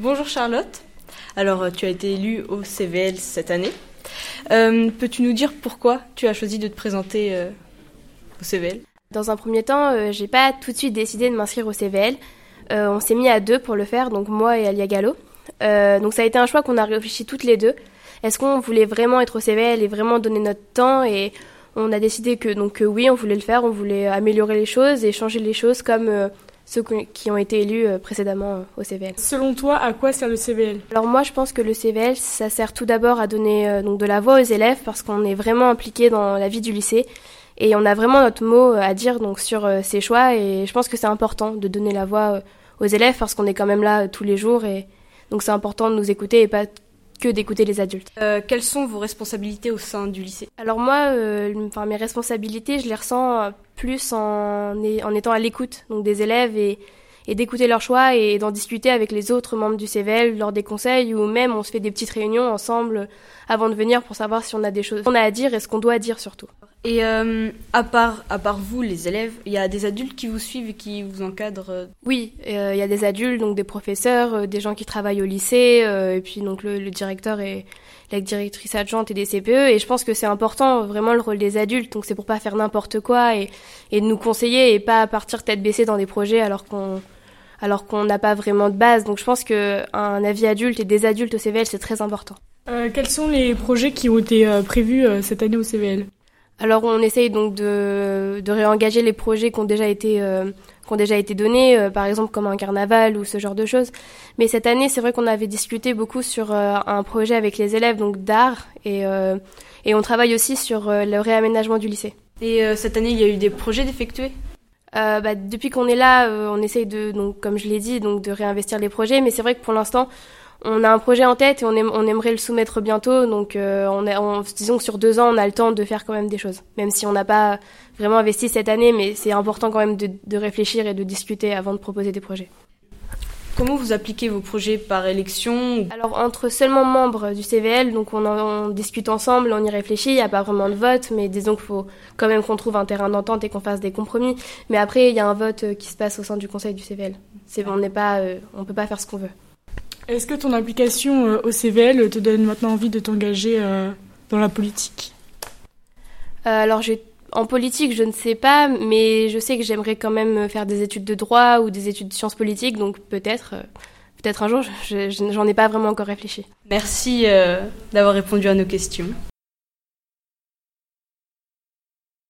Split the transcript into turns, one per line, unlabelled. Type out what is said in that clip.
Bonjour Charlotte. Alors, tu as été élue au CVL cette année. Euh, peux-tu nous dire pourquoi tu as choisi de te présenter euh, au CVL
Dans un premier temps, euh, j'ai pas tout de suite décidé de m'inscrire au CVL. on s'est mis à deux pour le faire, donc moi et Alia Gallo. donc ça a été un choix qu'on a réfléchi toutes les deux. Est-ce qu'on voulait vraiment être au CVL et vraiment donner notre temps et on a décidé que donc oui, on voulait le faire, on voulait améliorer les choses et changer les choses comme ceux qui ont été élus euh, précédemment euh, au CVL.
Selon toi, à quoi sert le CVL
Alors moi, je pense que le CVL, ça sert tout d'abord à donner euh, donc de la voix aux élèves parce qu'on est vraiment impliqué dans la vie du lycée et on a vraiment notre mot à dire donc sur ces choix et je pense que c'est important de donner la voix aux élèves parce qu'on est quand même là tous les jours et donc c'est important de nous écouter et pas que d'écouter les adultes.
Euh, quelles sont vos responsabilités au sein du lycée?
Alors moi, euh, enfin, mes responsabilités, je les ressens plus en, en étant à l'écoute donc des élèves et, et d'écouter leurs choix et d'en discuter avec les autres membres du CVL lors des conseils ou même on se fait des petites réunions ensemble avant de venir pour savoir si on a des choses qu'on a à dire et ce qu'on doit dire surtout.
Et euh, à part à part vous les élèves, il y a des adultes qui vous suivent et qui vous encadrent
Oui, euh, il y a des adultes donc des professeurs, euh, des gens qui travaillent au lycée et puis donc le, le directeur et la directrice adjointe et des CPE et je pense que c'est important vraiment le rôle des adultes donc c'est pour pas faire n'importe quoi et, et de nous conseiller et pas partir tête baissée dans des projets alors qu'on alors qu'on n'a pas vraiment de base. Donc je pense qu'un avis adulte et des adultes au CVL, c'est très important.
Euh, quels sont les projets qui ont été euh, prévus euh, cette année au CVL
Alors on essaye donc de, de, réengager les projets qui ont déjà été, qui ont déjà été donnés, par exemple comme un carnaval ou ce genre de choses. Mais cette année, c'est vrai qu'on avait discuté beaucoup sur un projet avec les élèves donc d'art et, et on travaille aussi sur le réaménagement du lycée.
Et cette année, il y a eu des projets d'effectuer?
Euh, bah, depuis qu'on est là, euh, on essaye de, donc, comme je l'ai dit, donc de réinvestir les projets. Mais c'est vrai que pour l'instant, on a un projet en tête et on, on aimerait le soumettre bientôt. Donc, euh, on, est, on, disons que sur deux ans, on a le temps de faire quand même des choses. Même si on n'a pas vraiment investi cette année, mais c'est important quand même de, de réfléchir et de discuter avant de proposer des projets.
Comment vous appliquez vos projets par élection
Alors entre seulement membres du CVL, donc on, en, discute ensemble, on y réfléchit, il n'y a pas vraiment de vote, mais disons qu'il faut quand même qu'on trouve un terrain d'entente et qu'on fasse des compromis. Mais après, il y a un vote euh, qui se passe au sein du conseil du CVL. On n'est pas, euh, on peut pas faire ce qu'on veut.
Est-ce que ton implication euh, au CVL te donne maintenant envie de t'engager dans la politique?
Alors j'ai en politique, je ne sais pas, mais je sais que j'aimerais quand même faire des études de droit ou des études de sciences politiques, donc peut-être, euh, peut-être un jour, j'en ai pas vraiment encore réfléchi.
Merci euh, d'avoir répondu à nos questions.